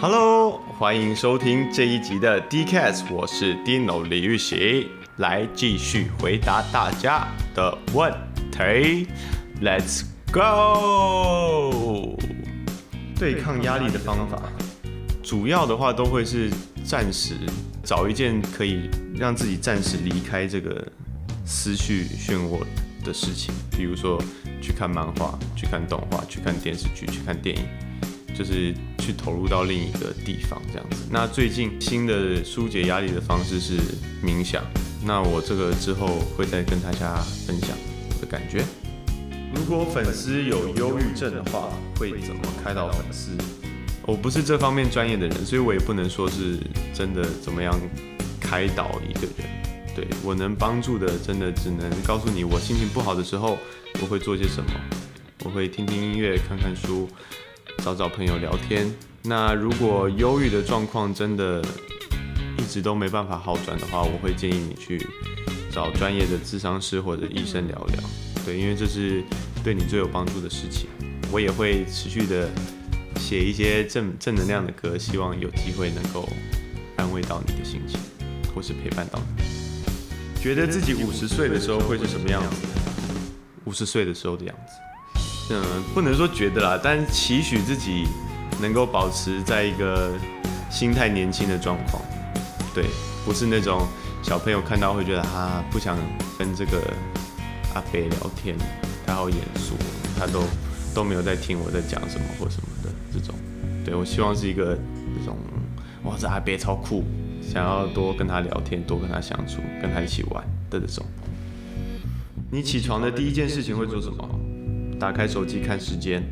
Hello，欢迎收听这一集的 D-Cast，我是 Dino 李玉玺，来继续回答大家的问题。Let's go！对抗压力的方法，主要的话都会是暂时找一件可以让自己暂时离开这个思绪漩涡的事情，比如说去看漫画、去看动画、去看电视剧、去看电影。就是去投入到另一个地方这样子。那最近新的疏解压力的方式是冥想。那我这个之后会再跟大家分享我的感觉。如果粉丝有忧郁症的话，会怎么开导粉丝？我不是这方面专业的人，所以我也不能说是真的怎么样开导一个人。对，我能帮助的，真的只能告诉你，我心情不好的时候我会做些什么。我会听听音乐，看看书。找找朋友聊天。那如果忧郁的状况真的一直都没办法好转的话，我会建议你去找专业的咨商师或者医生聊聊。对，因为这是对你最有帮助的事情。我也会持续的写一些正正能量的歌，希望有机会能够安慰到你的心情，或是陪伴到你。觉得自己五十岁的时候会是什么样子？五十岁的时候的样子。嗯，不能说觉得啦，但期许自己能够保持在一个心态年轻的状况。对，不是那种小朋友看到会觉得他，不想跟这个阿北聊天，他好严肃，他都都没有在听我在讲什么或什么的这种。对，我希望是一个这种，哇，这阿北超酷，想要多跟他聊天，多跟他相处，跟他一起玩的这种。你起床的第一件事情会做什么？打开手机看时间，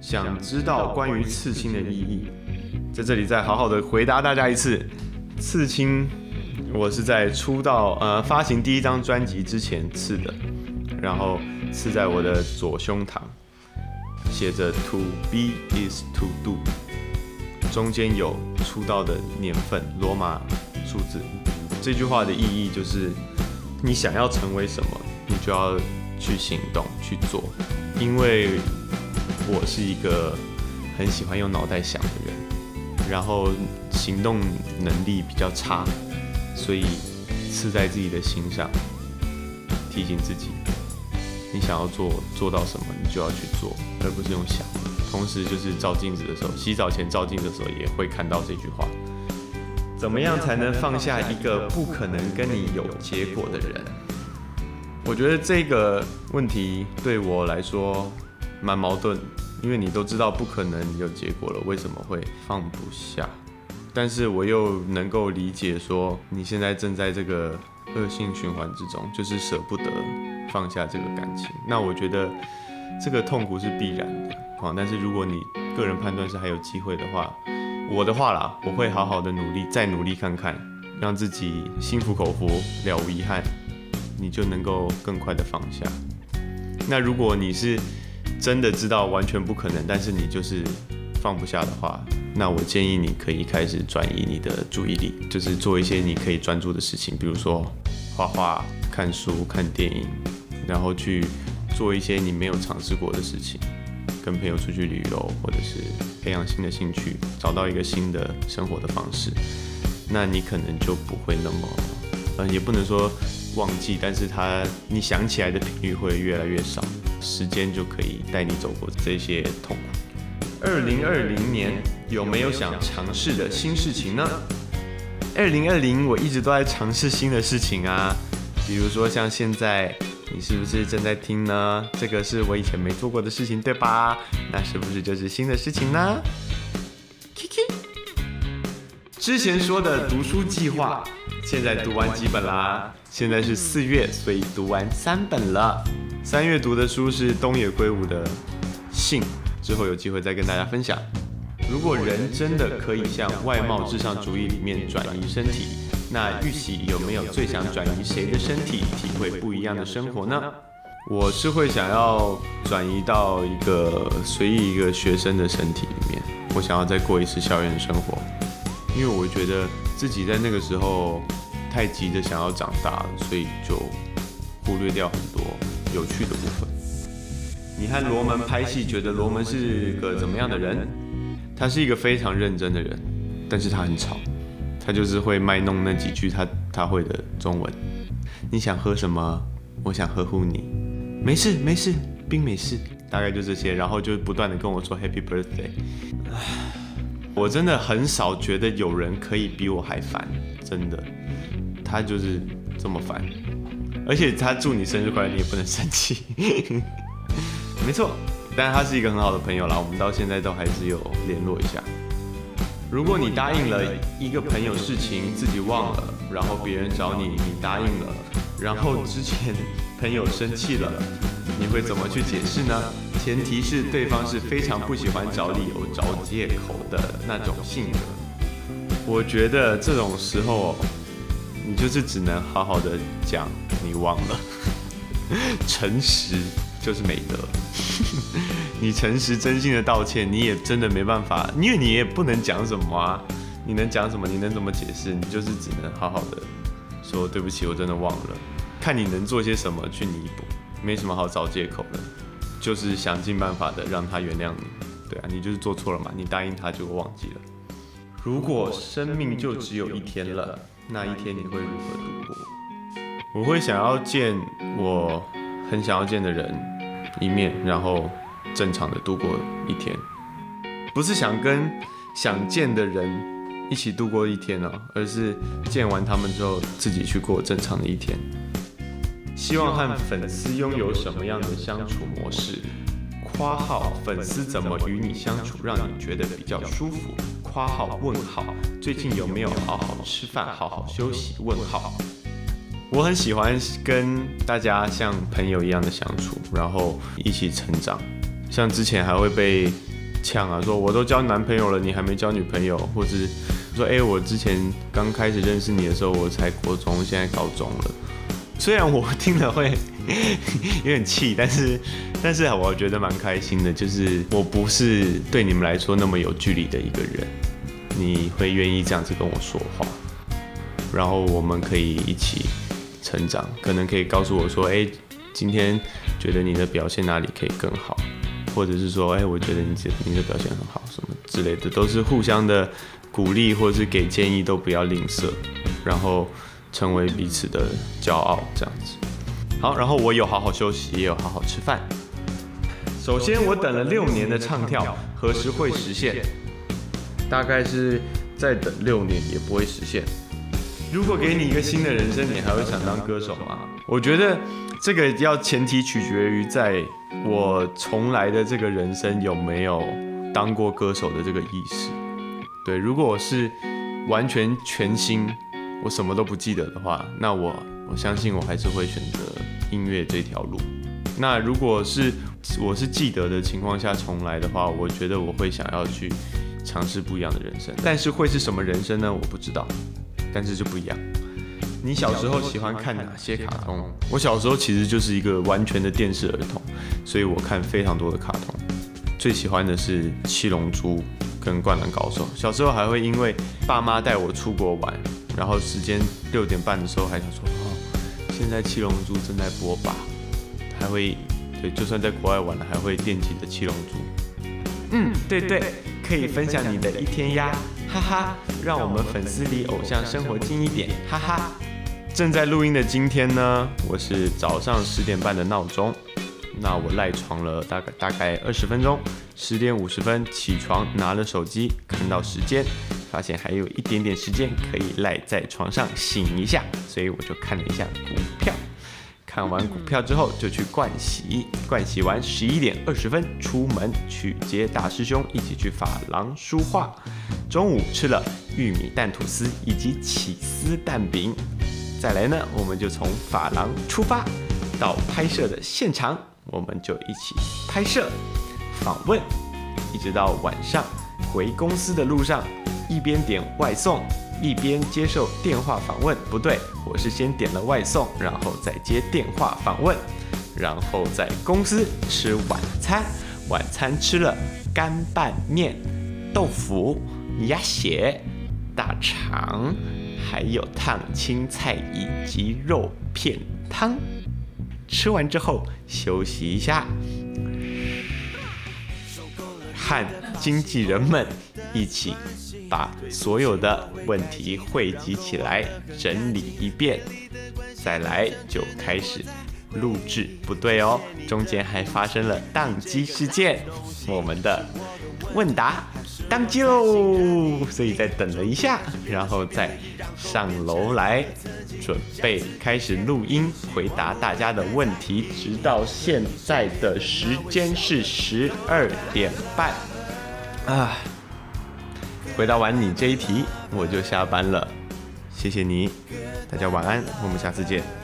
想知道关于刺青的意义，在这里再好好的回答大家一次。刺青，我是在出道呃发行第一张专辑之前刺的，然后刺在我的左胸膛，写着 To be is to do，中间有出道的年份罗马数字。这句话的意义就是，你想要成为什么，你就要去行动去做。因为我是一个很喜欢用脑袋想的人，然后行动能力比较差，所以刺在自己的心上，提醒自己，你想要做做到什么，你就要去做，而不是用想。同时，就是照镜子的时候，洗澡前照镜子的时候也会看到这句话：怎么样才能放下一个不可能跟你有结果的人？我觉得这个问题对我来说蛮矛盾，因为你都知道不可能有结果了，为什么会放不下？但是我又能够理解说你现在正在这个恶性循环之中，就是舍不得放下这个感情。那我觉得这个痛苦是必然的。但是如果你个人判断是还有机会的话，我的话啦，我会好好的努力，再努力看看，让自己心服口服，了无遗憾。你就能够更快的放下。那如果你是真的知道完全不可能，但是你就是放不下的话，那我建议你可以开始转移你的注意力，就是做一些你可以专注的事情，比如说画画、看书、看电影，然后去做一些你没有尝试过的事情，跟朋友出去旅游，或者是培养新的兴趣，找到一个新的生活的方式，那你可能就不会那么，呃，也不能说。忘记，但是他你想起来的频率会越来越少，时间就可以带你走过这些痛苦。二零二零年有没有想尝试的新事情呢？二零二零我一直都在尝试新的事情啊，比如说像现在，你是不是正在听呢？这个是我以前没做过的事情，对吧？那是不是就是新的事情呢？Kiki，之前说的读书计划，现在读完几本啦？现在是四月，所以读完三本了。三月读的书是东野圭吾的《信》，之后有机会再跟大家分享。如果人真的可以像外貌至上主义里面转移身体，那玉玺有没有最想转移谁的身体，体会不一样的生活呢？我是会想要转移到一个随意一个学生的身体里面，我想要再过一次校园生活，因为我觉得自己在那个时候。太急着想要长大，所以就忽略掉很多有趣的部分。你和罗门拍戏，觉得罗门是个怎么样的人？他是一个非常认真的人，但是他很吵，他就是会卖弄那几句他他会的中文。你想喝什么？我想呵护你。没事没事，冰美式，大概就这些，然后就不断的跟我说 Happy Birthday。我真的很少觉得有人可以比我还烦，真的，他就是这么烦，而且他祝你生日快乐，你也不能生气。没错。但他是一个很好的朋友啦，我们到现在都还是有联络一下。如果你答应了一个朋友事情，自己忘了，然后别人找你，你答应了，然后之前朋友生气了，你会怎么去解释呢？前提是对方是非常不喜欢找理由、找借口的那种性格。我觉得这种时候，你就是只能好好的讲你忘了，诚实。就是美德，你诚实真心的道歉，你也真的没办法，因为你也不能讲什么啊，你能讲什么？你能怎么解释？你就是只能好好的说对不起，我真的忘了，看你能做些什么去弥补，没什么好找借口的，就是想尽办法的让他原谅你，对啊，你就是做错了嘛，你答应他就忘记了。如果生命就只有一天了，那一天你会如何度过？我会想要见我很想要见的人一面，然后正常的度过一天，不是想跟想见的人一起度过一天哦，而是见完他们之后自己去过正常的一天。希望和粉丝拥有什么样的相处模式？括号粉丝怎么与你相处，让你觉得比较舒服？括号问号最近有没有好好吃饭、好好休息？问号。我很喜欢跟大家像朋友一样的相处，然后一起成长。像之前还会被呛啊，说我都交男朋友了，你还没交女朋友，或是说哎，我之前刚开始认识你的时候，我才国中，现在高中了。虽然我听了会 有点气，但是但是我觉得蛮开心的，就是我不是对你们来说那么有距离的一个人，你会愿意这样子跟我说话，然后我们可以一起。成长可能可以告诉我说，哎，今天觉得你的表现哪里可以更好，或者是说，哎，我觉得你你的表现很好，什么之类的，都是互相的鼓励，或者是给建议，都不要吝啬，然后成为彼此的骄傲，这样子。好，然后我有好好休息，也有好好吃饭。首先，我等了六年的唱跳，何时会实现？大概是再等六年也不会实现。如果给你一个新的人生，你还会想当歌手吗？我觉得这个要前提取决于在我重来的这个人生有没有当过歌手的这个意识。对，如果我是完全全新，我什么都不记得的话，那我我相信我还是会选择音乐这条路。那如果是我是记得的情况下重来的话，我觉得我会想要去尝试不一样的人生，但是会是什么人生呢？我不知道。但是就不一样。你小时候喜欢看哪些卡通？我小时候其实就是一个完全的电视儿童，所以我看非常多的卡通。最喜欢的是《七龙珠》跟《灌篮高手》。小时候还会因为爸妈带我出国玩，然后时间六点半的时候还想说：“哦，现在《七龙珠》正在播吧？”还会对，就算在国外玩了，还会惦记着《七龙珠》。嗯，对对，可以分享你的一天呀。哈哈，让我们粉丝离偶像生活近一点，哈哈。正在录音的今天呢，我是早上十点半的闹钟，那我赖床了大概大概二十分钟，十点五十分起床，拿了手机看到时间，发现还有一点点时间可以赖在床上醒一下，所以我就看了一下股票。看完股票之后，就去盥洗，盥洗完十一点二十分出门去接大师兄，一起去发廊书画。中午吃了玉米蛋吐司以及起司蛋饼。再来呢，我们就从发廊出发，到拍摄的现场，我们就一起拍摄、访问，一直到晚上回公司的路上，一边点外送。一边接受电话访问，不对，我是先点了外送，然后再接电话访问，然后在公司吃晚餐。晚餐吃了干拌面、豆腐、鸭血、大肠，还有烫青菜以及肉片汤。吃完之后休息一下。和经纪人们一起把所有的问题汇集起来，整理一遍，再来就开始录制。不对哦，中间还发生了宕机事件，我们的问答宕机喽，所以再等了一下，然后再上楼来准备开始录音，回答大家的问题，直到现在的时间是十二点半啊。回答完你这一题，我就下班了。谢谢你，大家晚安，我们下次见。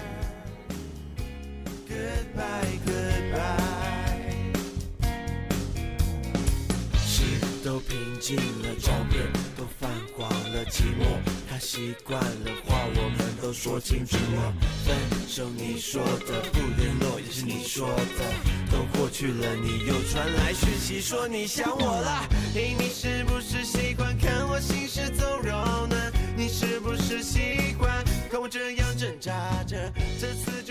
习惯了，话我们都说清楚了。分手你说的，不联络也是你说的，都过去了，你又传来讯息说你想我了。嘿，你是不是习惯看我？行尸走肉呢？你是不是习惯看我这样挣扎着？这次。